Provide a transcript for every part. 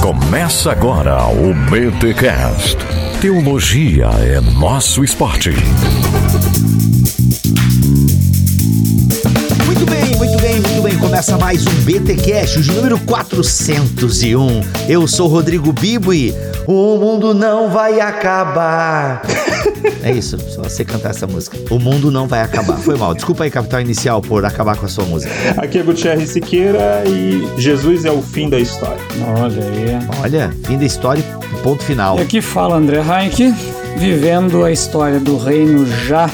Começa agora o BTCast. Teologia é nosso esporte. Muito bem, muito bem, muito bem. Começa mais um BTcast, o número 401. Eu sou Rodrigo Bibo e o mundo não vai acabar. É isso, só você cantar essa música. O mundo não vai acabar. Foi mal. Desculpa aí, Capital Inicial, por acabar com a sua música. Aqui é Gutierrez Siqueira e Jesus é o fim da história. Olha aí. Olha, fim da história, ponto final. E aqui fala André Heinck, vivendo a história do reino já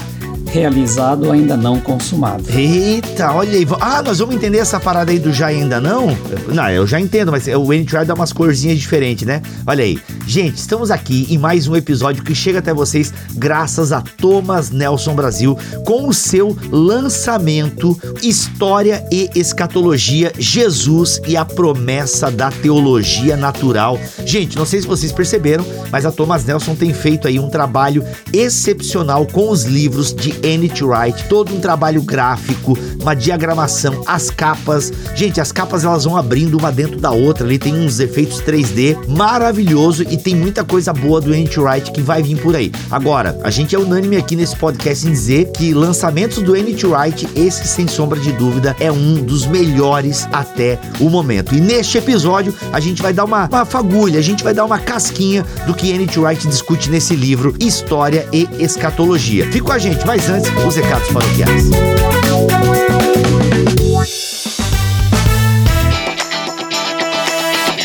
realizado, ainda não consumado. Eita, olha aí. Ah, nós vamos entender essa parada aí do já ainda não? Não, eu já entendo, mas o N-Try dá umas corzinhas diferentes, né? Olha aí. Gente, estamos aqui em mais um episódio que chega até vocês graças a Thomas Nelson Brasil com o seu lançamento História e Escatologia, Jesus e a Promessa da Teologia Natural. Gente, não sei se vocês perceberam, mas a Thomas Nelson tem feito aí um trabalho excepcional com os livros de N.T. Wright, todo um trabalho gráfico, uma diagramação, as capas. Gente, as capas elas vão abrindo uma dentro da outra, ali tem uns efeitos 3D maravilhoso e tem muita coisa boa do N.T. Wright que vai vir por aí. Agora, a gente é unânime aqui nesse podcast em dizer que lançamentos do N.T. Wright, esse sem sombra de dúvida é um dos melhores até o momento. E neste episódio a gente vai dar uma, uma fagulha, a gente vai dar uma casquinha do que N.T. Wright discute nesse livro História e Escatologia. Fica com a gente, antes, os recados paroquiais.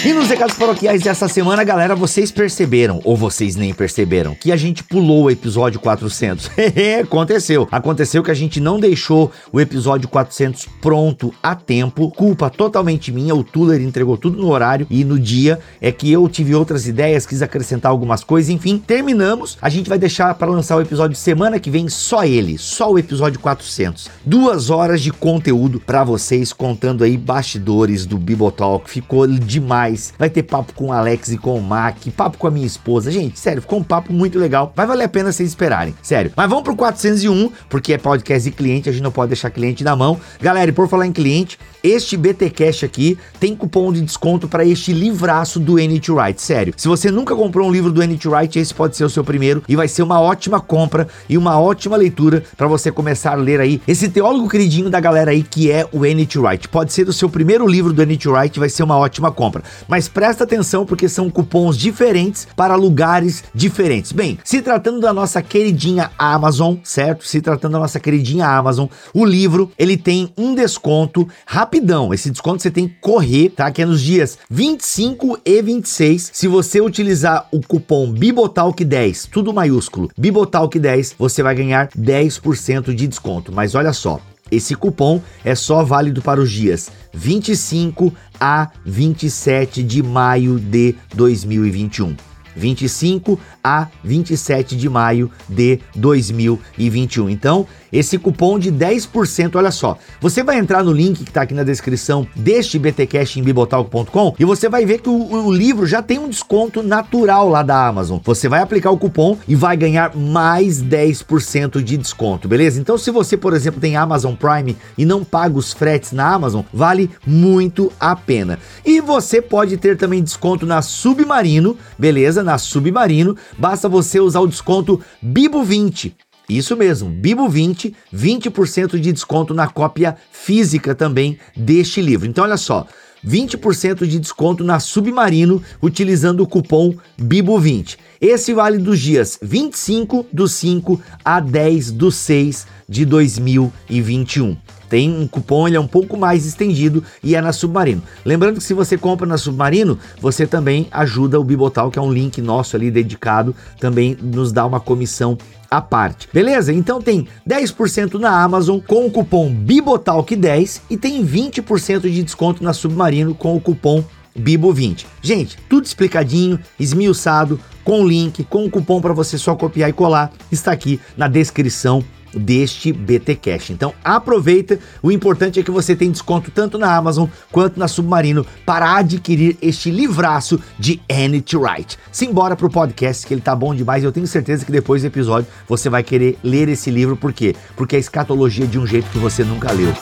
E nos recados paroquiais dessa semana, galera, vocês perceberam, ou vocês nem perceberam, que a gente pulou o episódio 400. Aconteceu. Aconteceu que a gente não deixou o episódio 400 pronto a tempo. Culpa totalmente minha. O Tuller entregou tudo no horário e no dia é que eu tive outras ideias, quis acrescentar algumas coisas. Enfim, terminamos. A gente vai deixar para lançar o episódio semana que vem só ele, só o episódio 400. Duas horas de conteúdo para vocês, contando aí bastidores do Bibotalk. Ficou demais Vai ter papo com o Alex e com o Mac, papo com a minha esposa. Gente, sério, ficou um papo muito legal. Vai valer a pena vocês esperarem. Sério. Mas vamos pro 401, porque é podcast de cliente, a gente não pode deixar cliente na mão. Galera, e por falar em cliente, este BTcast aqui tem cupom de desconto para este livraço do N.T. Wright. Sério, se você nunca comprou um livro do N.T. Wright, esse pode ser o seu primeiro e vai ser uma ótima compra e uma ótima leitura para você começar a ler aí esse teólogo queridinho da galera aí que é o N.T. Wright. Pode ser o seu primeiro livro do N.T. Wright, vai ser uma ótima compra. Mas presta atenção porque são cupons diferentes para lugares diferentes. Bem, se tratando da nossa queridinha Amazon, certo? Se tratando da nossa queridinha Amazon, o livro ele tem um desconto rapidão. Esse desconto você tem que correr, tá? Que é nos dias 25 e 26. Se você utilizar o cupom Bibotalk10, tudo maiúsculo, Bibotalk10, você vai ganhar 10% de desconto. Mas olha só, esse cupom é só válido para os dias 25 a 27 de maio de 2021. 25 a 27 de maio de 2021. Então, esse cupom de 10%, olha só, você vai entrar no link que está aqui na descrição deste BTcast em bibotalk.com e você vai ver que o, o, livro já tem um desconto natural lá da Amazon. Você vai aplicar o cupom e vai ganhar mais 10% de desconto, beleza? Então, se você, por exemplo, tem Amazon Prime e não paga os fretes na Amazon, vale muito a pena. E você pode ter também desconto na Submarino, beleza? Na Submarino, basta você usar o desconto Bibo20. Isso mesmo, Bibo 20, 20% de desconto na cópia física também deste livro. Então olha só, 20% de desconto na Submarino utilizando o cupom BIBO20. Esse vale dos dias 25 do 5 a 10 do 6 de 2021 tem um cupom, ele é um pouco mais estendido e é na Submarino. Lembrando que se você compra na Submarino, você também ajuda o Bibotal, que é um link nosso ali dedicado, também nos dá uma comissão à parte. Beleza? Então tem 10% na Amazon com o cupom Bibotalk10 e tem 20% de desconto na Submarino com o cupom Bibo20. Gente, tudo explicadinho, esmiuçado, com link, com o cupom para você só copiar e colar, está aqui na descrição deste BT Cash. Então aproveita, o importante é que você tem desconto tanto na Amazon quanto na Submarino para adquirir este livraço de Annie Wright. Simbora pro podcast que ele tá bom demais, eu tenho certeza que depois do episódio você vai querer ler esse livro, por quê? Porque é escatologia de um jeito que você nunca leu.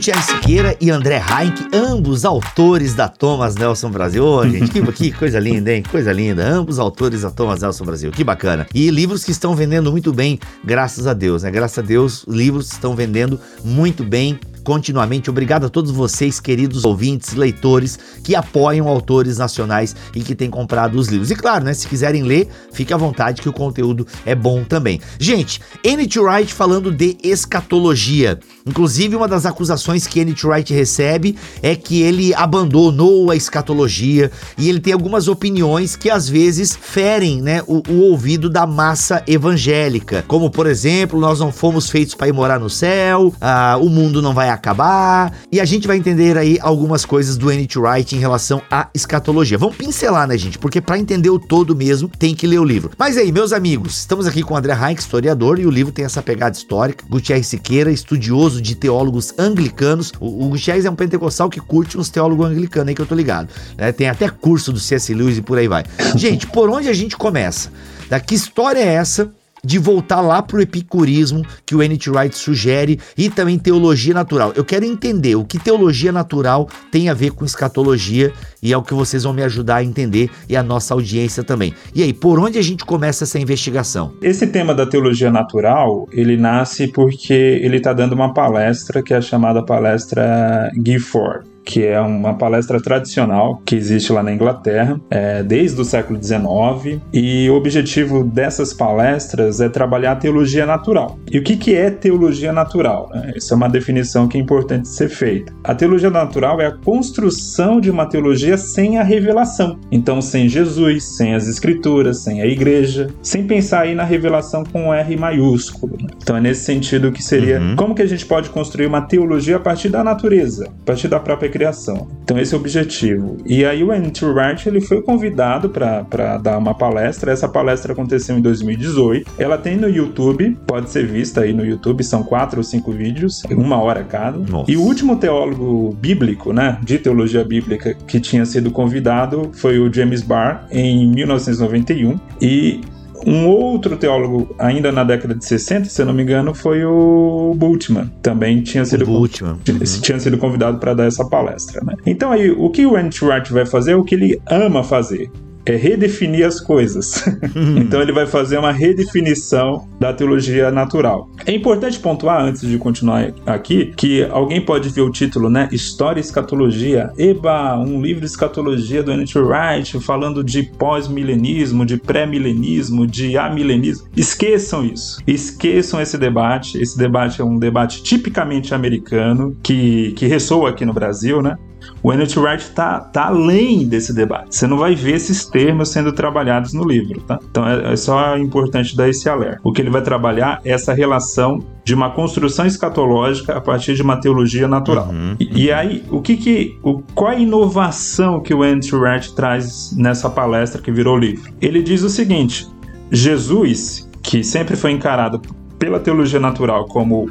Gutierrez Siqueira e André Heinck, ambos autores da Thomas Nelson Brasil. Ô, gente, que, que coisa linda, hein? Coisa linda. Ambos autores da Thomas Nelson Brasil. Que bacana. E livros que estão vendendo muito bem, graças a Deus, né? Graças a Deus, livros estão vendendo muito bem continuamente. Obrigado a todos vocês, queridos ouvintes, leitores, que apoiam autores nacionais e que têm comprado os livros. E claro, né, se quiserem ler, fique à vontade que o conteúdo é bom também. Gente, N.T. Wright falando de escatologia. Inclusive, uma das acusações que N.T. Wright recebe é que ele abandonou a escatologia e ele tem algumas opiniões que às vezes ferem né, o, o ouvido da massa evangélica. Como, por exemplo, nós não fomos feitos para ir morar no céu, ah, o mundo não vai acabar. E a gente vai entender aí algumas coisas do N.T. Wright em relação à escatologia. Vamos pincelar, né, gente? Porque para entender o todo mesmo, tem que ler o livro. Mas aí, meus amigos, estamos aqui com o André Heinck, historiador, e o livro tem essa pegada histórica. Gutierrez Siqueira, estudioso de teólogos anglicanos. O, o Gutierrez é um pentecostal que curte uns teólogos anglicanos aí que eu tô ligado. Né? Tem até curso do C.S. Lewis e por aí vai. Gente, por onde a gente começa? Da que história é essa de voltar lá pro epicurismo que o N.T. Wright sugere e também teologia natural. Eu quero entender o que teologia natural tem a ver com escatologia e é o que vocês vão me ajudar a entender e a nossa audiência também. E aí, por onde a gente começa essa investigação? Esse tema da teologia natural, ele nasce porque ele está dando uma palestra que é chamada palestra Gifford que é uma palestra tradicional que existe lá na Inglaterra é, desde o século XIX e o objetivo dessas palestras é trabalhar a teologia natural. E o que, que é teologia natural? Né? Essa é uma definição que é importante ser feita. A teologia natural é a construção de uma teologia sem a revelação. Então, sem Jesus, sem as escrituras, sem a igreja, sem pensar aí na revelação com R maiúsculo. Né? Então, é nesse sentido que seria uhum. como que a gente pode construir uma teologia a partir da natureza, a partir da própria criação. Então esse é o objetivo. E aí o Andrew Wright ele foi convidado para dar uma palestra. Essa palestra aconteceu em 2018. Ela tem no YouTube, pode ser vista aí no YouTube, são quatro ou cinco vídeos, uma hora cada. Nossa. E o último teólogo bíblico, né, de teologia bíblica que tinha sido convidado foi o James Barr em 1991 e um outro teólogo, ainda na década de 60, se eu não me engano, foi o Bultmann. Também tinha sido, Bultmann. Uhum. tinha sido convidado para dar essa palestra. Né? Então, aí, o que o Andrew Wright vai fazer é o que ele ama fazer é redefinir as coisas. então ele vai fazer uma redefinição da teologia natural. É importante pontuar, antes de continuar aqui, que alguém pode ver o título, né? História e Escatologia. Eba, um livro de escatologia do N.T. Wright falando de pós-milenismo, de pré-milenismo, de amilenismo. Esqueçam isso. Esqueçam esse debate. Esse debate é um debate tipicamente americano que, que ressoa aqui no Brasil, né? O N.T. Wright está tá além desse debate. Você não vai ver esses termos sendo trabalhados no livro, tá? Então é, é só importante dar esse alerta. O que ele vai trabalhar é essa relação de uma construção escatológica a partir de uma teologia natural. Uhum. E, e, aí, o que que, o, qual a inovação que o N.T. Wright traz nessa palestra que virou livro? Ele diz o seguinte: Jesus, que sempre foi encarado pela teologia natural como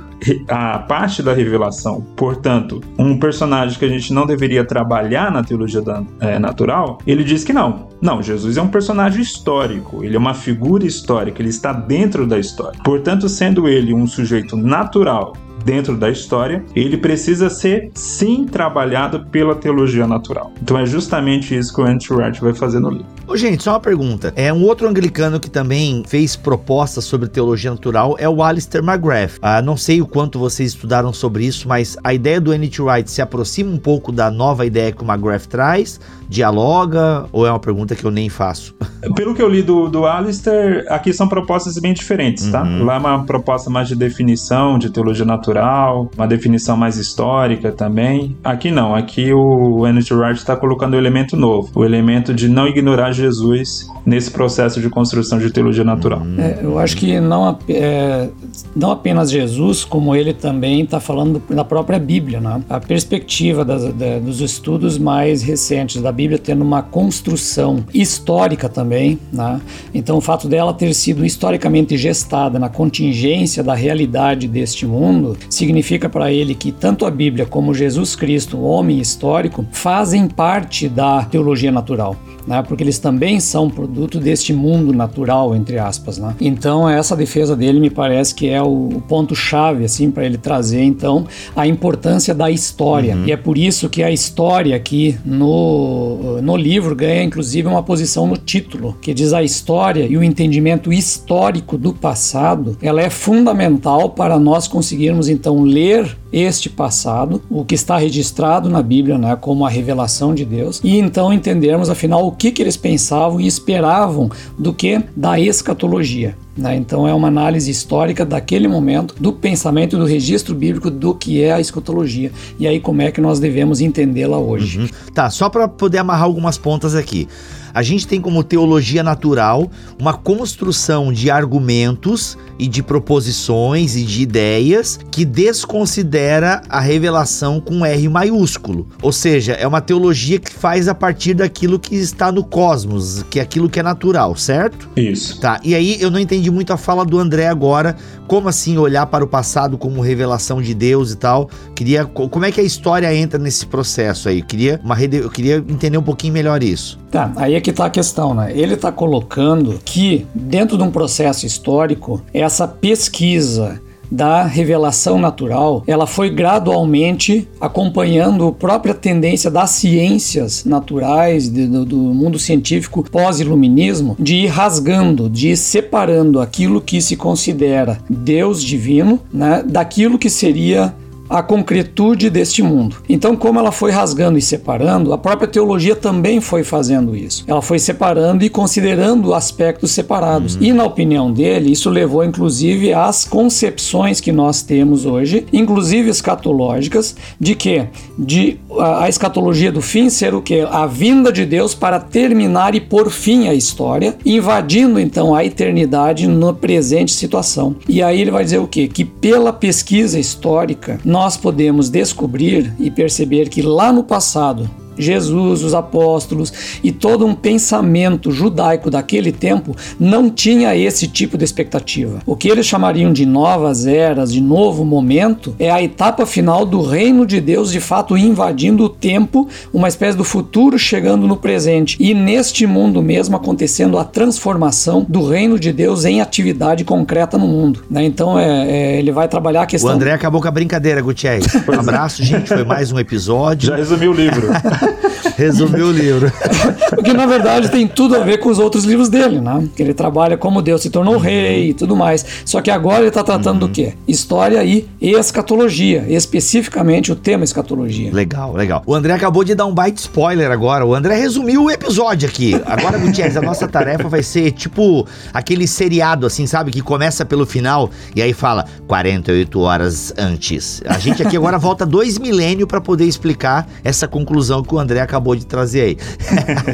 a parte da revelação, portanto, um personagem que a gente não deveria trabalhar na teologia da, é, natural, ele diz que não. Não, Jesus é um personagem histórico, ele é uma figura histórica, ele está dentro da história. Portanto, sendo ele um sujeito natural dentro da história, ele precisa ser sim trabalhado pela teologia natural. Então é justamente isso que o Andrew Wright vai fazer no livro. Ô, gente, só uma pergunta. É um outro anglicano que também fez propostas sobre teologia natural é o Alistair McGrath. Ah, não sei o quanto vocês estudaram sobre isso, mas a ideia do N.T. Wright se aproxima um pouco da nova ideia que o McGrath traz, dialoga ou é uma pergunta que eu nem faço? Pelo que eu li do, do Alistair, aqui são propostas bem diferentes, tá? Uhum. Lá é uma proposta mais de definição de teologia natural, uma definição mais histórica também. Aqui não, aqui o N.T. Wright está colocando um elemento novo, o elemento de não ignorar Jesus nesse processo de construção de teologia natural. Uhum. É, eu acho que não, é, não apenas Jesus, como ele também está falando da própria Bíblia, né? A perspectiva das, da, dos estudos mais recentes da Bíblia tendo uma construção histórica também, né? Então o fato dela ter sido historicamente gestada na contingência da realidade deste mundo significa para ele que tanto a Bíblia como Jesus Cristo, o homem histórico, fazem parte da teologia natural né? Porque eles também são produto deste mundo natural, entre aspas, né? Então essa defesa dele me parece que é o, o ponto chave, assim, para ele trazer então a importância da história. Uhum. E é por isso que a história aqui no, no livro ganha inclusive uma posição no título, que diz a história e o entendimento histórico do passado, ela é fundamental para nós conseguirmos então ler este passado, o que está registrado na Bíblia, né, como a revelação de Deus, e então entendermos afinal o que, que eles pensavam e esperavam do que da escatologia. Né? Então é uma análise histórica daquele momento, do pensamento do registro bíblico do que é a escatologia e aí como é que nós devemos entendê-la hoje. Uhum. Tá, só para poder amarrar algumas pontas aqui. A gente tem como teologia natural uma construção de argumentos e de proposições e de ideias que desconsidera a revelação com R maiúsculo. Ou seja, é uma teologia que faz a partir daquilo que está no cosmos, que é aquilo que é natural, certo? Isso. Tá. E aí eu não entendi muito a fala do André agora, como assim olhar para o passado como revelação de Deus e tal. Queria como é que a história entra nesse processo aí? Eu queria uma eu queria entender um pouquinho melhor isso. Tá, aí é que tá a questão, né? Ele tá colocando que dentro de um processo histórico, essa pesquisa da revelação natural, ela foi gradualmente acompanhando a própria tendência das ciências naturais, de, do, do, mundo científico pós-iluminismo, de ir rasgando, de ir separando aquilo que se considera Deus divino, né, daquilo que seria a concretude deste mundo. Então, como ela foi rasgando e separando, a própria teologia também foi fazendo isso. Ela foi separando e considerando aspectos separados. Uhum. E na opinião dele, isso levou inclusive às concepções que nós temos hoje, inclusive escatológicas, de que de a, a escatologia do fim ser o que a vinda de Deus para terminar e por fim a história, invadindo então a eternidade na presente situação. E aí ele vai dizer o quê? Que pela pesquisa histórica nós nós podemos descobrir e perceber que lá no passado Jesus, os apóstolos e todo um pensamento judaico daquele tempo não tinha esse tipo de expectativa. O que eles chamariam de novas eras, de novo momento, é a etapa final do reino de Deus de fato invadindo o tempo, uma espécie do futuro chegando no presente. E neste mundo mesmo acontecendo a transformação do reino de Deus em atividade concreta no mundo. Né? Então é, é, ele vai trabalhar a questão. O André acabou com a brincadeira, Gutierrez. Um abraço, gente. Foi mais um episódio. Já resumiu o livro. Resumiu o livro. Porque na verdade tem tudo a ver com os outros livros dele, né? Que ele trabalha como Deus se tornou rei e tudo mais. Só que agora ele está tratando uhum. do quê? História e escatologia, especificamente o tema escatologia. Legal, legal. O André acabou de dar um baita spoiler agora. O André resumiu o episódio aqui. Agora, Gutierrez, a nossa tarefa vai ser tipo aquele seriado, assim, sabe? Que começa pelo final e aí fala 48 horas antes. A gente aqui agora volta dois milênios para poder explicar essa conclusão que o André acabou de trazer aí.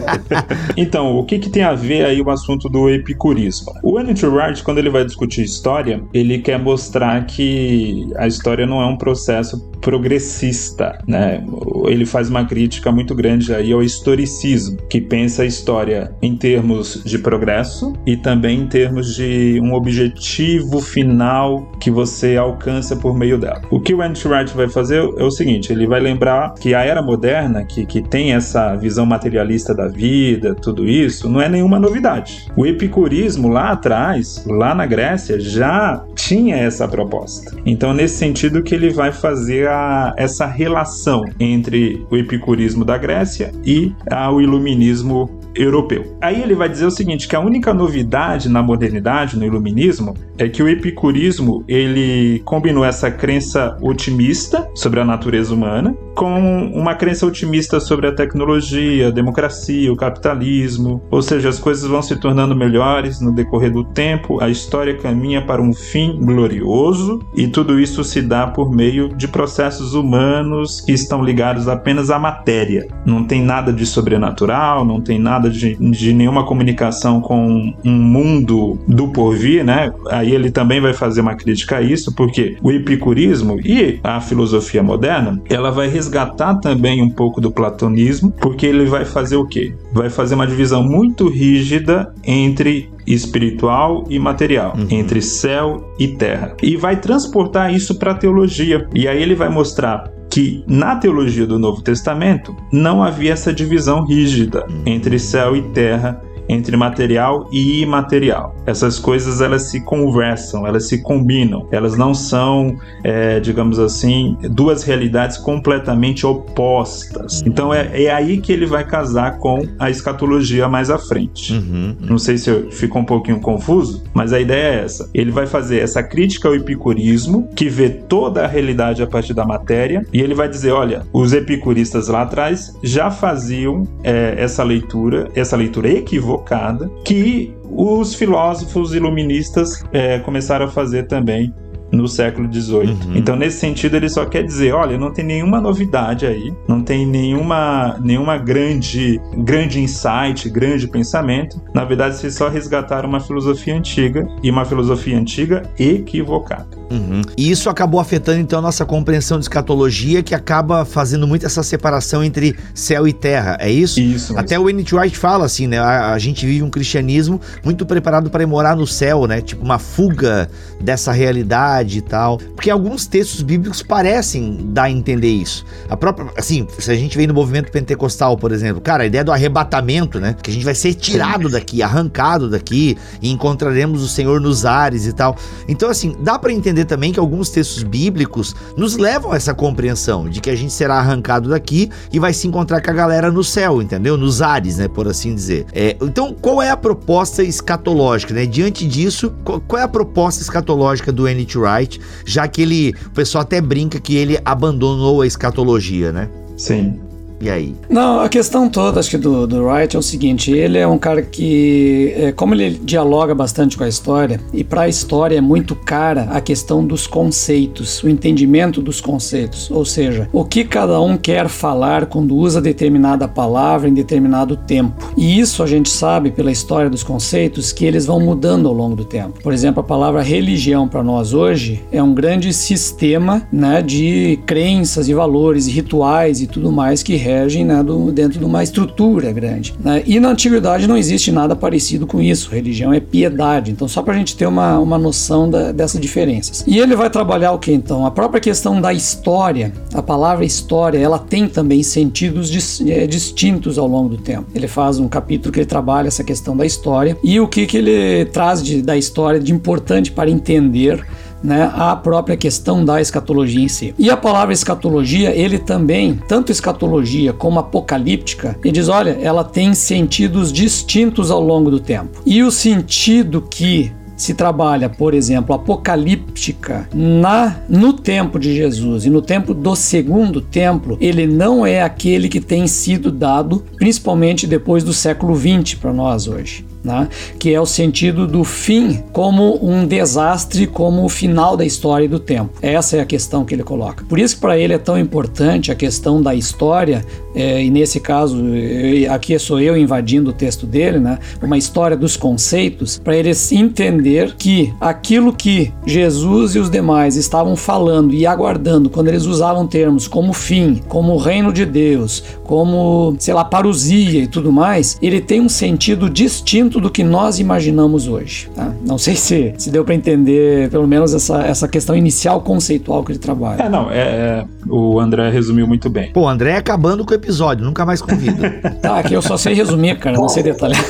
então, o que, que tem a ver aí o assunto do epicurismo? O Anthony Wright, quando ele vai discutir história, ele quer mostrar que a história não é um processo progressista, né? Ele faz uma crítica muito grande aí ao historicismo, que pensa a história em termos de progresso e também em termos de um objetivo final que você alcança por meio dela. O que o Anthony Wright vai fazer é o seguinte, ele vai lembrar que a era moderna, que, que tem essa visão materialista da vida, tudo isso, não é nenhuma novidade. O epicurismo lá atrás, lá na Grécia, já tinha essa proposta. Então, nesse sentido que ele vai fazer a, essa relação entre o epicurismo da Grécia e a, o iluminismo europeu. Aí ele vai dizer o seguinte, que a única novidade na modernidade, no iluminismo, é que o epicurismo, ele combinou essa crença otimista sobre a natureza humana com uma crença otimista sobre a tecnologia, a democracia, o capitalismo, ou seja, as coisas vão se tornando melhores no decorrer do tempo, a história caminha para um fim glorioso e tudo isso se dá por meio de processos humanos que estão ligados apenas à matéria. Não tem nada de sobrenatural, não tem nada nada de, de nenhuma comunicação com um mundo do porvir, né? Aí ele também vai fazer uma crítica a isso, porque o epicurismo e a filosofia moderna, ela vai resgatar também um pouco do platonismo, porque ele vai fazer o quê? Vai fazer uma divisão muito rígida entre espiritual e material, uhum. entre céu e terra. E vai transportar isso para a teologia. E aí ele vai mostrar que na teologia do Novo Testamento não havia essa divisão rígida entre céu e terra entre material e imaterial. Essas coisas elas se conversam, elas se combinam, elas não são, é, digamos assim, duas realidades completamente opostas. Então é, é, aí que ele vai casar com a escatologia mais à frente. Uhum, uhum. Não sei se ficou um pouquinho confuso, mas a ideia é essa. Ele vai fazer essa crítica ao epicurismo, que vê toda a realidade a partir da matéria, e ele vai dizer: olha, os epicuristas lá atrás já faziam é, essa leitura, essa leitura equivocada equivocada que os filósofos iluministas é, começaram a fazer também no século XVIII. Uhum. Então, nesse sentido, ele só quer dizer, olha, não tem nenhuma novidade aí, não tem nenhuma, nenhuma grande, grande insight, grande pensamento. Na verdade, vocês só resgataram uma filosofia antiga e uma filosofia antiga equivocada. Uhum. E isso acabou afetando então a nossa compreensão de escatologia, que acaba fazendo muito essa separação entre céu e terra, é isso? Isso. Até o N.T. Wright fala assim, né? A, a, gente vive um cristianismo muito preparado para morar no céu, né? Tipo uma fuga dessa realidade e tal. Porque alguns textos bíblicos parecem dar a entender isso. A própria, assim, se a gente vem no movimento pentecostal, por exemplo, cara, a ideia do arrebatamento, né? Que a gente vai ser tirado daqui, arrancado daqui e encontraremos o Senhor nos ares e tal. Então, assim, dá para entender também que alguns textos bíblicos nos levam a essa compreensão de que a gente será arrancado daqui e vai se encontrar com a galera no céu, entendeu? Nos ares, né, por assim dizer. É, então, qual é a proposta escatológica, né? Diante disso, qual, qual é a proposta escatológica do N.T. Wright, já que ele, o pessoal até brinca que ele abandonou a escatologia, né? Sim. E aí? Não, a questão toda, acho que do, do Wright é o seguinte: ele é um cara que, é, como ele dialoga bastante com a história, e para a história é muito cara a questão dos conceitos, o entendimento dos conceitos. Ou seja, o que cada um quer falar quando usa determinada palavra em determinado tempo. E isso a gente sabe pela história dos conceitos que eles vão mudando ao longo do tempo. Por exemplo, a palavra religião para nós hoje é um grande sistema né, de crenças e valores e rituais e tudo mais que regem né, do, dentro de uma estrutura grande. Né? E na antiguidade não existe nada parecido com isso. Religião é piedade. Então, só para a gente ter uma, uma noção da, dessas diferenças. E ele vai trabalhar o que então? A própria questão da história, a palavra história, ela tem também sentidos dis, é, distintos ao longo do tempo. Ele faz um capítulo que ele trabalha essa questão da história e o que, que ele traz de, da história de importante para entender né, a própria questão da escatologia em si. E a palavra escatologia, ele também, tanto escatologia como apocalíptica, ele diz, olha, ela tem sentidos distintos ao longo do tempo. E o sentido que se trabalha, por exemplo, apocalíptica na no tempo de Jesus e no tempo do segundo templo, ele não é aquele que tem sido dado, principalmente depois do século 20 para nós hoje né? que é o sentido do fim como um desastre, como o final da história e do tempo. Essa é a questão que ele coloca. Por isso que para ele é tão importante a questão da história, é, e nesse caso, eu, aqui sou eu invadindo o texto dele, né? uma história dos conceitos, para ele entender que aquilo que Jesus e os demais estavam falando e aguardando quando eles usavam termos como fim, como reino de Deus, como, sei lá, parousia e tudo mais, ele tem um sentido distinto do que nós imaginamos hoje. Tá? Não sei se, se deu para entender, pelo menos, essa, essa questão inicial conceitual que ele trabalha. É, não, é, é, o André resumiu muito bem. Pô, o André é acabando com o episódio, nunca mais convido. tá, aqui eu só sei resumir, cara, não sei detalhar.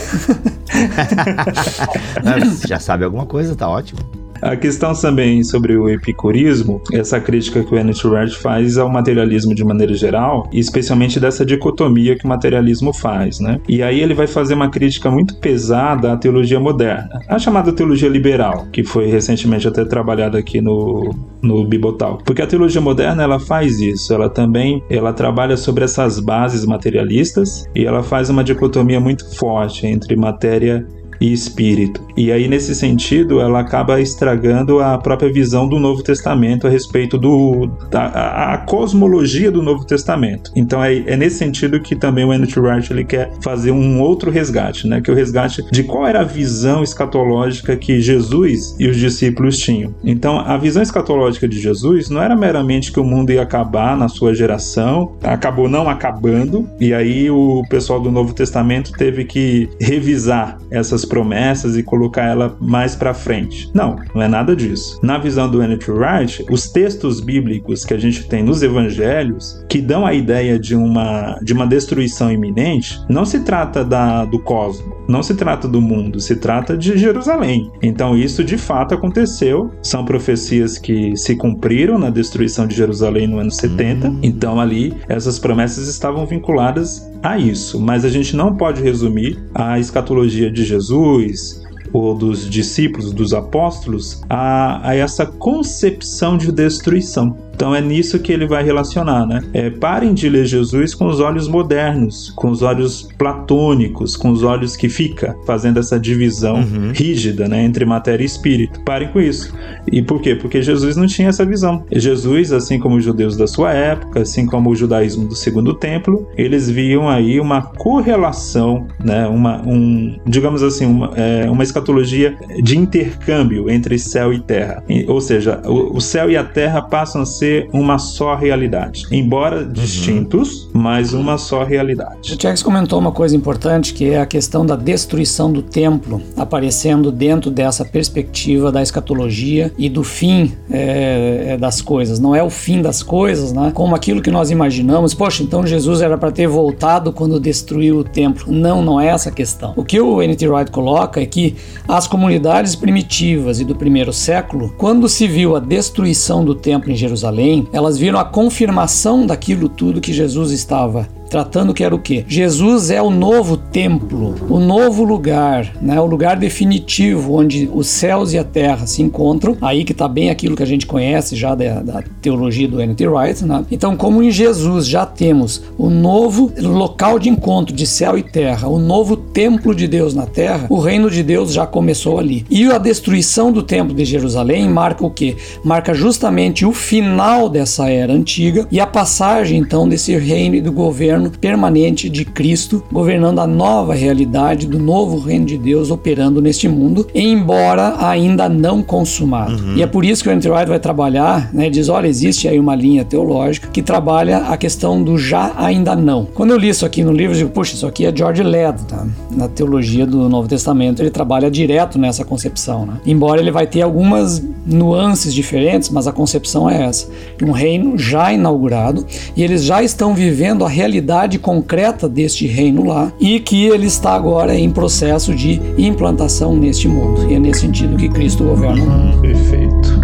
Já sabe alguma coisa, tá ótimo. A questão também sobre o epicurismo, essa crítica que o Ernest Wright faz ao materialismo de maneira geral, especialmente dessa dicotomia que o materialismo faz, né? E aí ele vai fazer uma crítica muito pesada à teologia moderna, a chamada teologia liberal, que foi recentemente até trabalhada aqui no, no Bibotal. Porque a teologia moderna, ela faz isso, ela também, ela trabalha sobre essas bases materialistas e ela faz uma dicotomia muito forte entre matéria e espírito. E aí, nesse sentido, ela acaba estragando a própria visão do Novo Testamento a respeito do, da a, cosmologia do Novo Testamento. Então é, é nesse sentido que também o Andrew Wright ele quer fazer um outro resgate, né? Que é o resgate de qual era a visão escatológica que Jesus e os discípulos tinham. Então, a visão escatológica de Jesus não era meramente que o mundo ia acabar na sua geração, acabou não acabando, e aí o pessoal do Novo Testamento teve que revisar essas promessas e colocar ela mais para frente. Não, não é nada disso. Na visão do Andrew Wright, os textos bíblicos que a gente tem nos evangelhos, que dão a ideia de uma, de uma destruição iminente, não se trata da, do cosmos, não se trata do mundo, se trata de Jerusalém. Então isso de fato aconteceu, são profecias que se cumpriram na destruição de Jerusalém no ano 70. Uhum. Então ali essas promessas estavam vinculadas a isso, mas a gente não pode resumir a escatologia de Jesus, ou dos discípulos, dos apóstolos, a, a essa concepção de destruição. Então é nisso que ele vai relacionar, né? É, parem de ler Jesus com os olhos modernos, com os olhos platônicos, com os olhos que fica fazendo essa divisão uhum. rígida, né, entre matéria e espírito. Parem com isso. E por quê? Porque Jesus não tinha essa visão. Jesus, assim como os judeus da sua época, assim como o judaísmo do segundo templo, eles viam aí uma correlação, né, uma, um, digamos assim, uma, é, uma escatologia de intercâmbio entre céu e terra. Ou seja, o, o céu e a terra passam a ser ser uma só realidade. Embora uhum. distintos, mas uma só realidade. O Tchex comentou uma coisa importante que é a questão da destruição do templo aparecendo dentro dessa perspectiva da escatologia e do fim é, é, das coisas. Não é o fim das coisas, né? Como aquilo que nós imaginamos. Poxa, então Jesus era para ter voltado quando destruiu o templo. Não, não é essa a questão. O que o N.T. Wright coloca é que as comunidades primitivas e do primeiro século, quando se viu a destruição do templo em Jerusalém, Jerusalém, elas viram a confirmação daquilo tudo que Jesus estava tratando que era o quê? Jesus é o novo templo, o novo lugar, né? o lugar definitivo onde os céus e a terra se encontram. Aí que está bem aquilo que a gente conhece já da, da teologia do N.T. Wright. Né? Então, como em Jesus já temos o novo local de encontro de céu e terra, o novo templo de Deus na terra, o reino de Deus já começou ali. E a destruição do templo de Jerusalém marca o quê? Marca justamente o final dessa era antiga e a passagem então desse reino e do governo permanente de Cristo, governando a nova realidade do novo reino de Deus operando neste mundo, embora ainda não consumado. Uhum. E é por isso que o Andrew White vai trabalhar, né, diz, olha, existe aí uma linha teológica que trabalha a questão do já ainda não. Quando eu li isso aqui no livro, eu digo, puxa, isso aqui é George Led, tá? na teologia do Novo Testamento, ele trabalha direto nessa concepção, né? Embora ele vai ter algumas nuances diferentes, mas a concepção é essa, um reino já inaugurado e eles já estão vivendo a realidade realidade concreta deste reino lá e que ele está agora em processo de implantação neste mundo. E é nesse sentido que Cristo governa o mundo. Perfeito.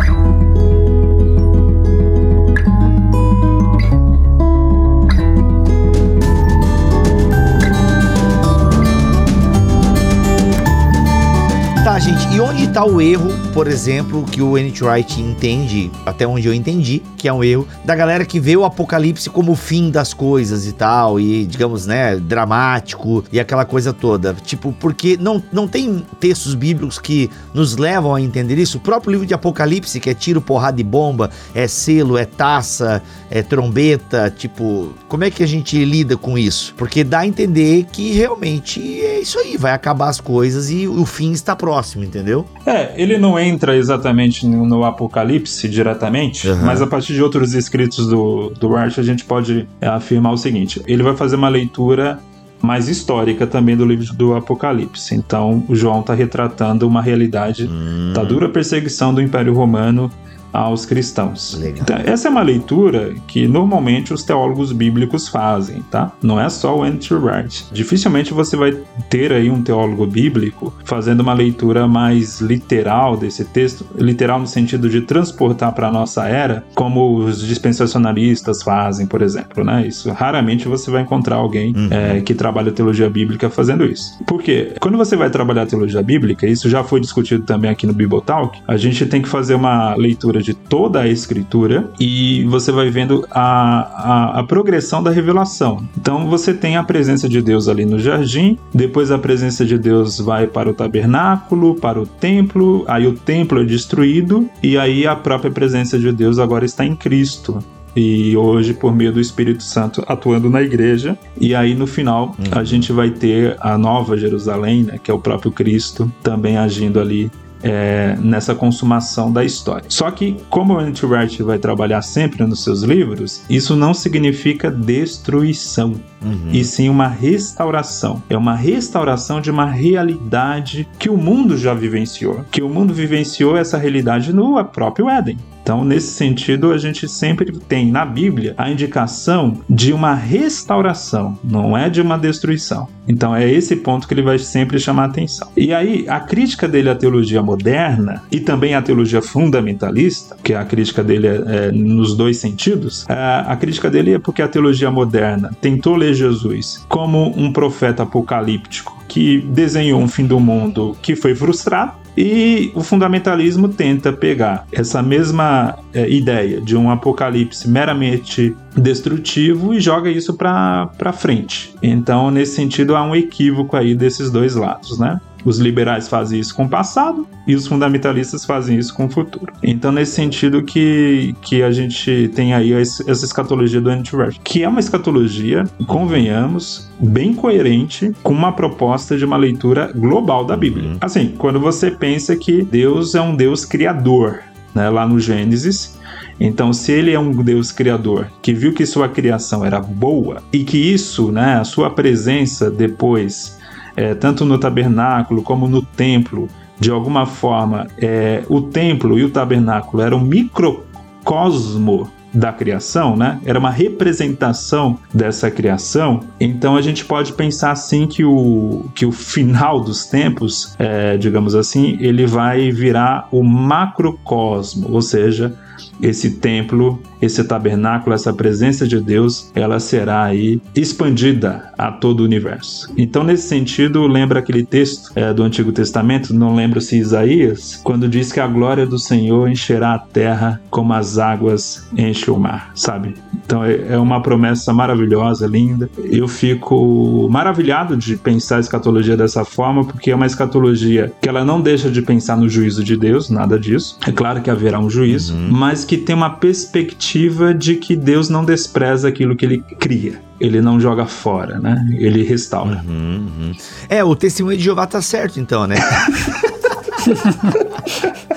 Tá, gente, e onde tá o erro, por exemplo, que o N.T. Wright entende, até onde eu entendi, que é um erro, da galera que vê o apocalipse como o fim das coisas e tal, e, digamos, né, dramático e aquela coisa toda. Tipo, porque não, não tem textos bíblicos que nos levam a entender isso? O próprio livro de Apocalipse, que é tiro, porrada e bomba, é selo, é taça, é trombeta, tipo, como é que a gente lida com isso? Porque dá a entender que realmente é isso aí, vai acabar as coisas e o fim está próximo entendeu? É, ele não entra exatamente no, no Apocalipse diretamente, uhum. mas a partir de outros escritos do, do Art a gente pode é, afirmar o seguinte: ele vai fazer uma leitura mais histórica também do livro do Apocalipse. Então, o João está retratando uma realidade hum. da dura perseguição do Império Romano aos cristãos. Então, essa é uma leitura que normalmente os teólogos bíblicos fazem, tá? Não é só o Andrew Wright. Dificilmente você vai ter aí um teólogo bíblico fazendo uma leitura mais literal desse texto, literal no sentido de transportar para a nossa era, como os dispensacionalistas fazem, por exemplo, né? Isso raramente você vai encontrar alguém uhum. é, que trabalha teologia bíblica fazendo isso. Porque quando você vai trabalhar teologia bíblica, isso já foi discutido também aqui no Bible Talk, a gente tem que fazer uma leitura leitura de toda a escritura e você vai vendo a, a, a progressão da revelação. Então você tem a presença de Deus ali no jardim, depois a presença de Deus vai para o tabernáculo, para o templo, aí o templo é destruído e aí a própria presença de Deus agora está em Cristo e hoje por meio do Espírito Santo atuando na igreja. E aí no final uhum. a gente vai ter a nova Jerusalém, né, que é o próprio Cristo, também agindo ali é, nessa consumação da história. Só que, como o Andy Wright vai trabalhar sempre nos seus livros, isso não significa destruição, uhum. e sim uma restauração. É uma restauração de uma realidade que o mundo já vivenciou, que o mundo vivenciou essa realidade no próprio Éden. Então, nesse sentido, a gente sempre tem na Bíblia a indicação de uma restauração, não é de uma destruição. Então, é esse ponto que ele vai sempre chamar a atenção. E aí, a crítica dele à teologia moderna e também à teologia fundamentalista, que a crítica dele é, é nos dois sentidos, a, é, a crítica dele é porque a teologia moderna tentou ler Jesus como um profeta apocalíptico que desenhou um fim do mundo que foi frustrado e o fundamentalismo tenta pegar essa mesma é, ideia de um apocalipse meramente destrutivo e joga isso para frente. Então, nesse sentido, há um equívoco aí desses dois lados, né? Os liberais fazem isso com o passado e os fundamentalistas fazem isso com o futuro. Então, nesse sentido que, que a gente tem aí essa escatologia do anti-Rush, que é uma escatologia, convenhamos, bem coerente com uma proposta de uma leitura global da Bíblia. Uhum. Assim, quando você pensa que Deus é um Deus criador, né, lá no Gênesis, então, se ele é um Deus criador que viu que sua criação era boa e que isso, né, a sua presença depois é, tanto no tabernáculo como no templo, de alguma forma, é, o templo e o tabernáculo eram microcosmo da criação, né? Era uma representação dessa criação. Então a gente pode pensar assim que o, que o final dos tempos, é, digamos assim, ele vai virar o macrocosmo, ou seja, esse templo, esse tabernáculo, essa presença de Deus, ela será aí expandida a todo o universo. Então, nesse sentido, lembra aquele texto é, do Antigo Testamento, não lembro se Isaías, quando diz que a glória do Senhor encherá a terra como as águas enchem o mar, sabe? Então, é, é uma promessa maravilhosa, linda. Eu fico maravilhado de pensar a escatologia dessa forma, porque é uma escatologia que ela não deixa de pensar no juízo de Deus, nada disso. É claro que haverá um juízo, uhum. mas que tem uma perspectiva de que Deus não despreza aquilo que ele cria. Ele não joga fora, né? Ele restaura. Uhum, uhum. É, o testemunho de Jeová tá certo, então, né?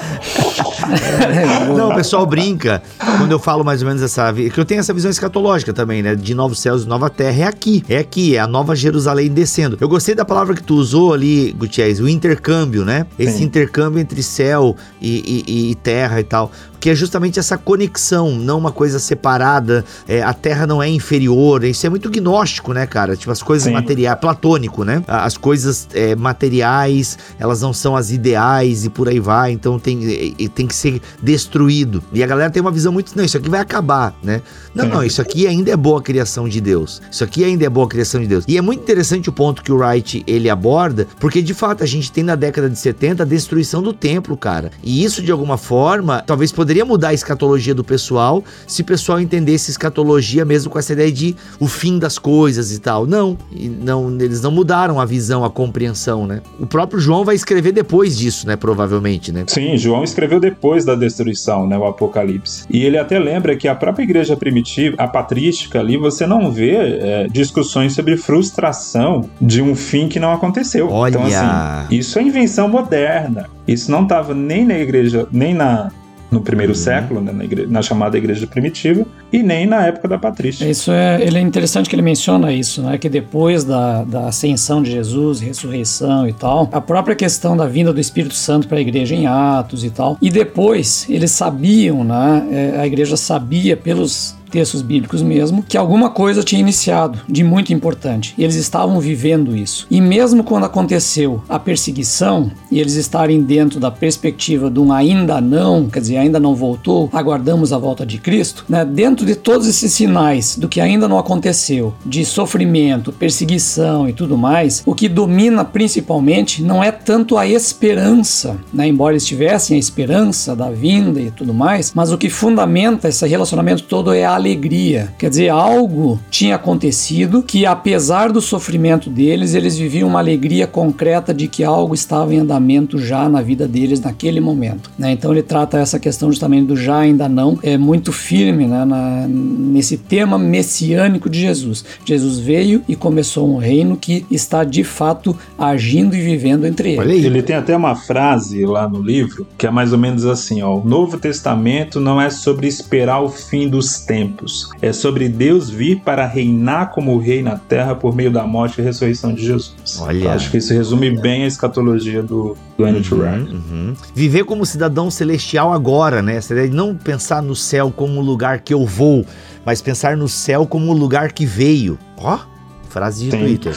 Não, o pessoal brinca quando eu falo mais ou menos essa. que eu tenho essa visão escatológica também, né? De novos céus e nova terra. É aqui, é aqui, é a nova Jerusalém descendo. Eu gostei da palavra que tu usou ali, Gutierrez, o intercâmbio, né? Esse Sim. intercâmbio entre céu e, e, e terra e tal que é justamente essa conexão, não uma coisa separada. É, a Terra não é inferior. Isso é muito gnóstico, né, cara? Tipo, as coisas materiais, platônico, né? As coisas é, materiais, elas não são as ideais e por aí vai. Então tem, tem que ser destruído. E a galera tem uma visão muito. Não, isso aqui vai acabar, né? Não, não, isso aqui ainda é boa criação de Deus. Isso aqui ainda é boa criação de Deus. E é muito interessante o ponto que o Wright ele aborda, porque de fato a gente tem na década de 70 a destruição do templo, cara. E isso de alguma forma talvez poderia poderia mudar a escatologia do pessoal se o pessoal entendesse escatologia mesmo com essa ideia de o fim das coisas e tal. Não, e não eles não mudaram a visão, a compreensão, né? O próprio João vai escrever depois disso, né? Provavelmente, né? Sim, João escreveu depois da destruição, né? O Apocalipse. E ele até lembra que a própria igreja primitiva, a patrística ali, você não vê é, discussões sobre frustração de um fim que não aconteceu. Olha! Então, assim, isso é invenção moderna. Isso não estava nem na igreja, nem na no primeiro uhum. século, né, na, igreja, na, chamada igreja primitiva, e nem na época da patrícia. Isso é, ele é interessante que ele menciona isso, né, que depois da, da ascensão de Jesus, ressurreição e tal, a própria questão da vinda do Espírito Santo para a igreja em Atos e tal, e depois eles sabiam, né, é, a igreja sabia pelos textos bíblicos mesmo, que alguma coisa tinha iniciado de muito importante. Eles estavam vivendo isso. E mesmo quando aconteceu a perseguição, e eles estarem dentro da perspectiva de um ainda não, quer dizer, ainda não voltou, aguardamos a volta de Cristo, né? dentro de todos esses sinais do que ainda não aconteceu, de sofrimento, perseguição e tudo mais, o que domina principalmente não é tanto a esperança, né? embora eles tivessem a esperança da vinda e tudo mais, mas o que fundamenta esse relacionamento todo é a alegria. Quer dizer, algo tinha acontecido que, apesar do sofrimento deles, eles viviam uma alegria concreta de que algo estava em andamento já na vida deles naquele momento. Né? Então ele trata essa questão justamente do já ainda não, é muito firme né? Na, nesse tema messiânico de Jesus. Jesus veio e começou um reino que está de fato agindo e vivendo entre eles. Ele tem até uma frase lá no livro que é mais ou menos assim: ó, o Novo Testamento não é sobre esperar o fim dos tempos, é sobre Deus vir para reinar como rei na terra por meio da morte e ressurreição de Jesus. Olha. Acho que isso resume bem a escatologia do, do Andrew uhum. Uhum. Viver como cidadão celestial agora, né? Não pensar no céu como o lugar que eu vou, mas pensar no céu como o lugar que veio. Ó. Oh frase de Sim. Twitter.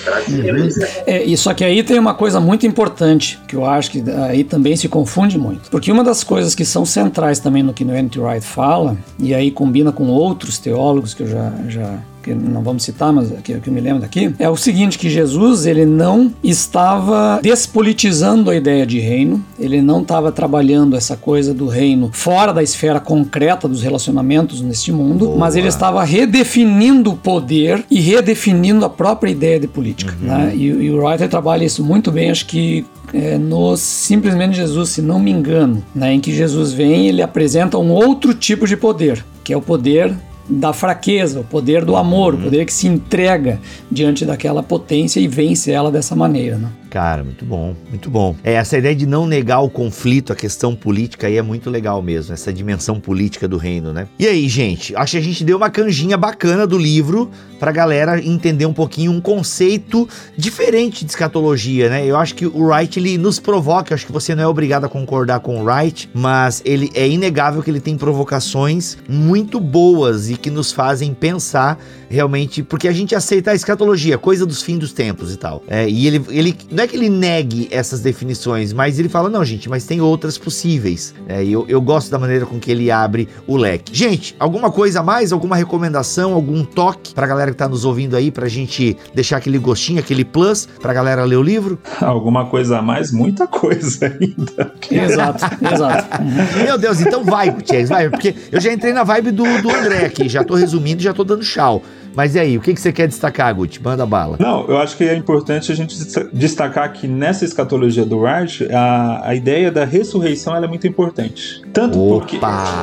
É, e só que aí tem uma coisa muito importante, que eu acho que aí também se confunde muito. Porque uma das coisas que são centrais também no que o N.T. Wright fala, e aí combina com outros teólogos que eu já, já que não vamos citar, mas que, que eu me lembro daqui, é o seguinte, que Jesus ele não estava despolitizando a ideia de reino, ele não estava trabalhando essa coisa do reino fora da esfera concreta dos relacionamentos neste mundo, Boa. mas ele estava redefinindo o poder e redefinindo a própria ideia de política. Uhum. Né? E, e o Writer trabalha isso muito bem, acho que é, no Simplesmente Jesus, se não me engano, né, em que Jesus vem, ele apresenta um outro tipo de poder, que é o poder da fraqueza, o poder do amor, o uhum. poder que se entrega diante daquela potência e vence ela dessa maneira. Né? Cara, muito bom, muito bom. É, essa ideia de não negar o conflito, a questão política aí é muito legal mesmo, essa dimensão política do reino, né? E aí, gente, acho que a gente deu uma canjinha bacana do livro pra galera entender um pouquinho um conceito diferente de escatologia, né? Eu acho que o Wright, ele nos provoca, acho que você não é obrigado a concordar com o Wright, mas ele é inegável que ele tem provocações muito boas e que nos fazem pensar realmente, porque a gente aceita a escatologia, coisa dos fins dos tempos e tal. É, e ele, ele não é que ele negue essas definições, mas ele fala, não, gente, mas tem outras possíveis. É, eu, eu gosto da maneira com que ele abre o leque. Gente, alguma coisa a mais? Alguma recomendação? Algum toque pra galera que tá nos ouvindo aí, pra gente deixar aquele gostinho, aquele plus pra galera ler o livro? Alguma coisa a mais? Muita coisa ainda. exato, exato. Meu Deus, então vai, Gutierrez, vai, porque eu já entrei na vibe do, do André aqui, já tô resumindo, já tô dando tchau. Mas e aí, o que, que você quer destacar, Guti? Manda bala. Não, eu acho que é importante a gente destacar que nessa escatologia do Wright, a, a ideia da ressurreição é muito importante. Tanto porque,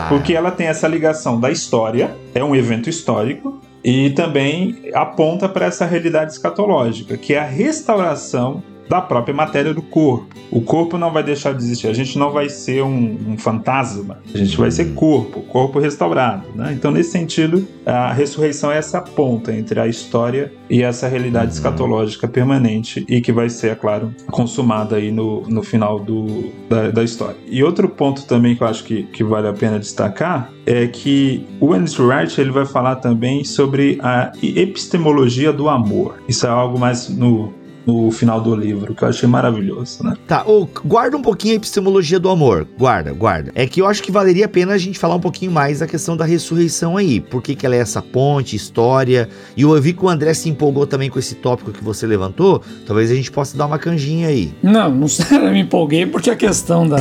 porque ela tem essa ligação da história, é um evento histórico, e também aponta para essa realidade escatológica, que é a restauração da própria matéria do corpo. O corpo não vai deixar de existir. A gente não vai ser um, um fantasma. A gente vai ser corpo, corpo restaurado. Né? Então, nesse sentido, a ressurreição é essa ponta entre a história e essa realidade uhum. escatológica permanente e que vai ser, é claro, consumada aí no, no final do, da, da história. E outro ponto também que eu acho que, que vale a pena destacar é que o Andrew Wright ele vai falar também sobre a epistemologia do amor. Isso é algo mais no no final do livro, que eu achei maravilhoso, né? Tá, ou guarda um pouquinho a epistemologia do amor. Guarda, guarda. É que eu acho que valeria a pena a gente falar um pouquinho mais da questão da ressurreição aí. Por que, que ela é essa ponte, história. E eu vi que o André se empolgou também com esse tópico que você levantou. Talvez a gente possa dar uma canjinha aí. Não, não sei, eu me empolguei porque a questão da,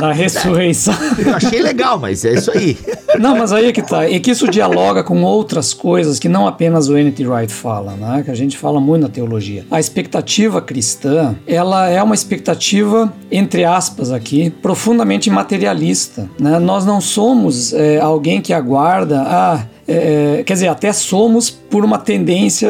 da ressurreição. Eu achei legal, mas é isso aí. Não, mas aí é que tá. É que isso dialoga com outras coisas que não apenas o N.T. Wright fala, né? Que a gente fala muito na teologia. A expectativa cristã, ela é uma expectativa, entre aspas aqui, profundamente materialista. Né? Nós não somos é, alguém que aguarda, ah, é, quer dizer, até somos por uma tendência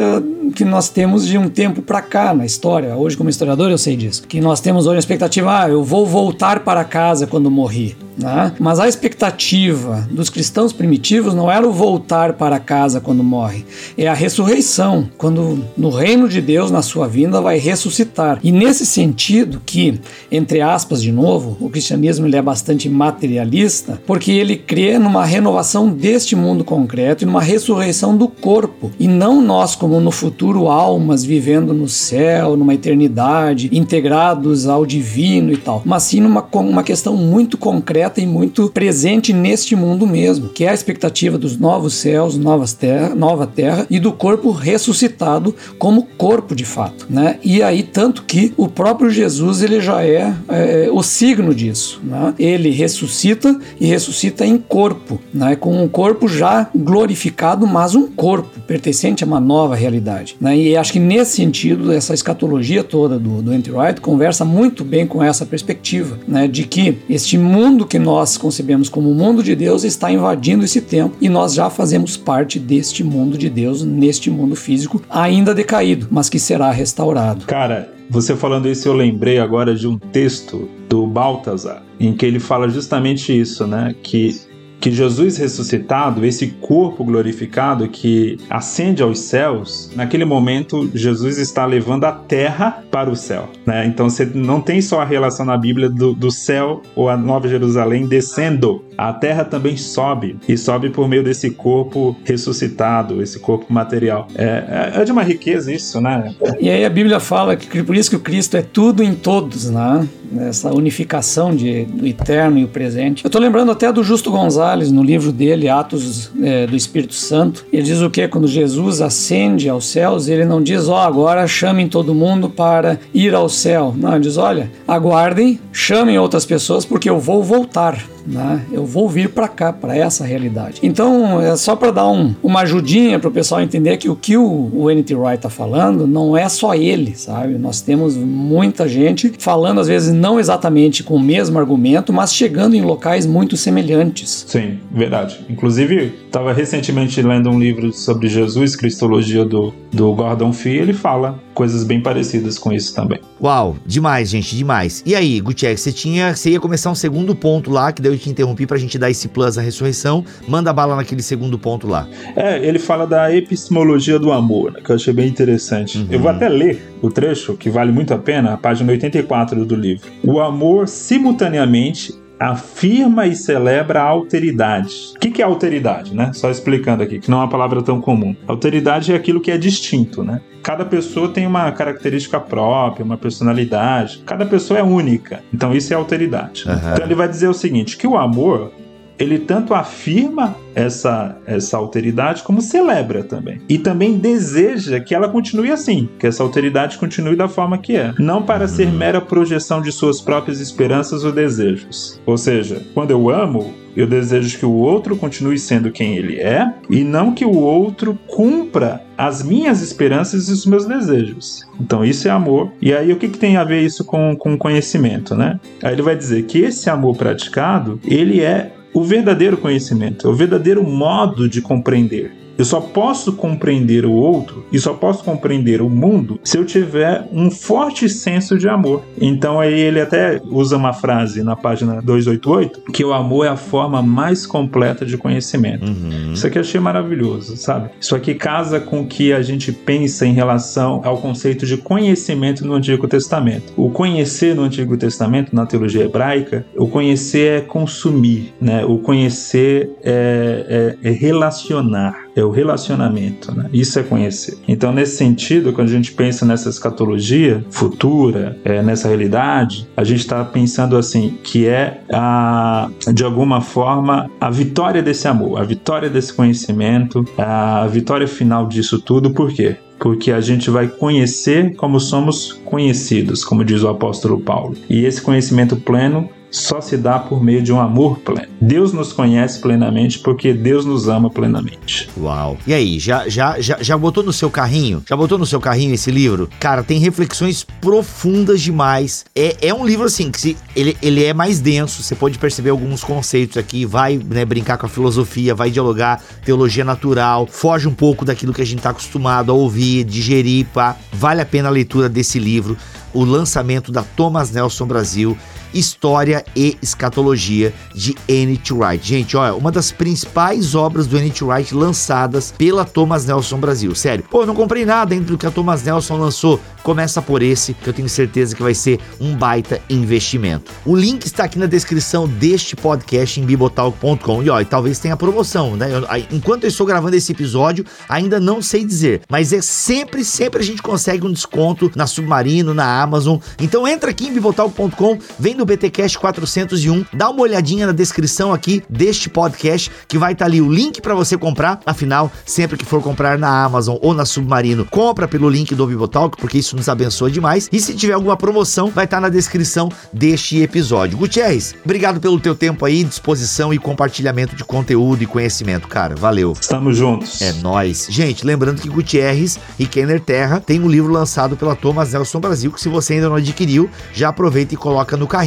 que nós temos de um tempo para cá na história. Hoje, como historiador, eu sei disso. Que nós temos hoje a expectativa, ah, eu vou voltar para casa quando morrer. Né? Mas a expectativa dos cristãos primitivos não era o voltar para casa quando morre, é a ressurreição, quando no reino de Deus, na sua vinda, vai ressuscitar. E nesse sentido que, entre aspas de novo, o cristianismo ele é bastante materialista, porque ele crê numa renovação deste mundo concreto e numa ressurreição do corpo, e não nós como no futuro almas vivendo no céu, numa eternidade, integrados ao divino e tal, mas sim numa uma questão muito concreta e muito presente neste mundo mesmo, que é a expectativa dos novos céus, novas terra, nova terra e do corpo ressuscitado como corpo de fato, né? E aí tanto que o próprio Jesus ele já é, é o signo disso, né? Ele ressuscita e ressuscita em corpo, né? Com um corpo já glorificado, mas um corpo pertencente a uma nova realidade, né? E acho que nesse sentido essa escatologia toda do, do Anti-Wright conversa muito bem com essa perspectiva, né? De que este mundo que nós concebemos como o mundo de Deus está invadindo esse tempo e nós já fazemos parte deste mundo de Deus, neste mundo físico ainda decaído, mas que será restaurado. Cara, você falando isso, eu lembrei agora de um texto do Baltazar, em que ele fala justamente isso, né? Que que Jesus ressuscitado, esse corpo glorificado que ascende aos céus, naquele momento Jesus está levando a terra para o céu. Né? Então você não tem só a relação na Bíblia do, do céu ou a Nova Jerusalém descendo, a terra também sobe e sobe por meio desse corpo ressuscitado, esse corpo material. É, é, é de uma riqueza isso, né? E aí a Bíblia fala que por isso que o Cristo é tudo em todos, né? Essa unificação de, do eterno e o presente. Eu estou lembrando até do Justo Gonzalez, no livro dele, Atos é, do Espírito Santo. Ele diz o que? Quando Jesus ascende aos céus, ele não diz, ó, oh, agora chamem todo mundo para ir ao céu. Não, ele diz, olha, aguardem, chamem outras pessoas porque eu vou voltar né? Eu vou vir para cá, para essa realidade. Então, é só para dar um, uma ajudinha para o pessoal entender que o que o, o N.T. Wright está falando não é só ele, sabe? Nós temos muita gente falando, às vezes, não exatamente com o mesmo argumento, mas chegando em locais muito semelhantes. Sim, verdade. Inclusive, estava recentemente lendo um livro sobre Jesus, Cristologia do, do Gordon Fee, ele fala coisas bem parecidas com isso também. Uau, demais, gente, demais. E aí, Gutierrez, você tinha, você ia começar um segundo ponto lá, que daí eu te interrompi pra gente dar esse plus à ressurreição. Manda bala naquele segundo ponto lá. É, ele fala da epistemologia do amor, né, que eu achei bem interessante. Uhum. Eu vou até ler o trecho, que vale muito a pena, a página 84 do livro. O amor simultaneamente afirma e celebra a alteridade. O que é alteridade, né? Só explicando aqui, que não é uma palavra tão comum. Alteridade é aquilo que é distinto, né? Cada pessoa tem uma característica própria, uma personalidade. Cada pessoa é única. Então isso é alteridade. Uhum. Então ele vai dizer o seguinte, que o amor ele tanto afirma essa, essa alteridade como celebra também. E também deseja que ela continue assim, que essa alteridade continue da forma que é. Não para ser mera projeção de suas próprias esperanças ou desejos. Ou seja, quando eu amo, eu desejo que o outro continue sendo quem ele é e não que o outro cumpra as minhas esperanças e os meus desejos. Então isso é amor. E aí o que, que tem a ver isso com, com conhecimento, né? Aí ele vai dizer que esse amor praticado, ele é o verdadeiro conhecimento, é o verdadeiro modo de compreender. Eu só posso compreender o outro e só posso compreender o mundo se eu tiver um forte senso de amor. Então aí ele até usa uma frase na página 288 que o amor é a forma mais completa de conhecimento. Uhum. Isso aqui eu achei maravilhoso, sabe? Isso aqui casa com o que a gente pensa em relação ao conceito de conhecimento no Antigo Testamento. O conhecer no Antigo Testamento, na teologia hebraica, o conhecer é consumir, né? O conhecer é, é, é relacionar é o relacionamento, né? Isso é conhecer. Então, nesse sentido, quando a gente pensa nessa escatologia futura, é, nessa realidade, a gente está pensando assim, que é a, de alguma forma a vitória desse amor, a vitória desse conhecimento, a vitória final disso tudo. Por quê? porque a gente vai conhecer como somos conhecidos, como diz o apóstolo Paulo. E esse conhecimento pleno só se dá por meio de um amor pleno. Deus nos conhece plenamente porque Deus nos ama plenamente. Uau. E aí, já, já, já, já botou no seu carrinho? Já botou no seu carrinho esse livro? Cara, tem reflexões profundas demais. É, é um livro assim que se, ele, ele é mais denso, você pode perceber alguns conceitos aqui, vai né, brincar com a filosofia, vai dialogar teologia natural, foge um pouco daquilo que a gente está acostumado a ouvir, digerir, pá. Vale a pena a leitura desse livro, o lançamento da Thomas Nelson Brasil História e Escatologia de N.T. Wright. Gente, olha, uma das principais obras do N.T. Wright lançadas pela Thomas Nelson Brasil. Sério, pô, não comprei nada dentro do que a Thomas Nelson lançou. Começa por esse, que eu tenho certeza que vai ser um baita investimento. O link está aqui na descrição deste podcast em bibotalk.com. E ó, e talvez tenha promoção, né? Eu, enquanto eu estou gravando esse episódio, ainda não sei dizer, mas é sempre, sempre a gente consegue um desconto na Submarino, na Amazon. Então entra aqui em bibotalk.com, vem no BTcast 401, dá uma olhadinha na descrição aqui deste podcast que vai estar tá ali o link para você comprar. Afinal, sempre que for comprar na Amazon ou na Submarino, compra pelo link do Bibotalk, porque isso nos abençoa demais. E se tiver alguma promoção, vai estar tá na descrição deste episódio. Gutierrez, obrigado pelo teu tempo aí, disposição e compartilhamento de conteúdo e conhecimento, cara. Valeu. Estamos juntos. É nós. Gente, lembrando que Gutierrez e Kenner Terra tem um livro lançado pela Thomas Nelson Brasil que se você ainda não adquiriu, já aproveita e coloca no carrinho,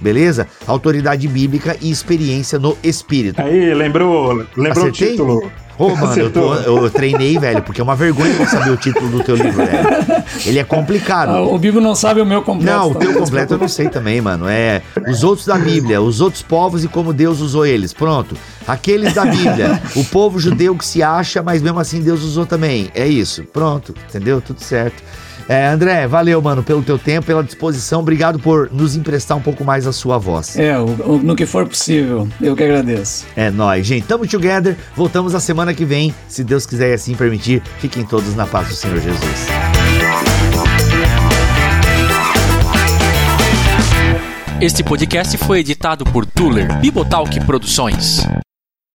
beleza? Autoridade bíblica e experiência no espírito. Aí, lembrou, lembrou Acertei? o título. Ô, oh, mano, eu, tô, eu, treinei, velho, porque é uma vergonha não saber o título do teu livro, velho. Ele é complicado. Ah, o Bibo não sabe o meu completo. Não, o teu completo eu não sei também, mano. É os outros da Bíblia, os outros povos e como Deus usou eles. Pronto. Aqueles da Bíblia, o povo judeu que se acha, mas mesmo assim Deus usou também. É isso. Pronto, entendeu? Tudo certo. É, André, valeu, mano, pelo teu tempo, pela disposição. Obrigado por nos emprestar um pouco mais a sua voz. É, o, o, no que for possível. Eu que agradeço. É nóis, gente. Tamo together. Voltamos a semana que vem, se Deus quiser e assim permitir. Fiquem todos na paz do Senhor Jesus. Este podcast foi editado por Tuller Bibotalk Produções.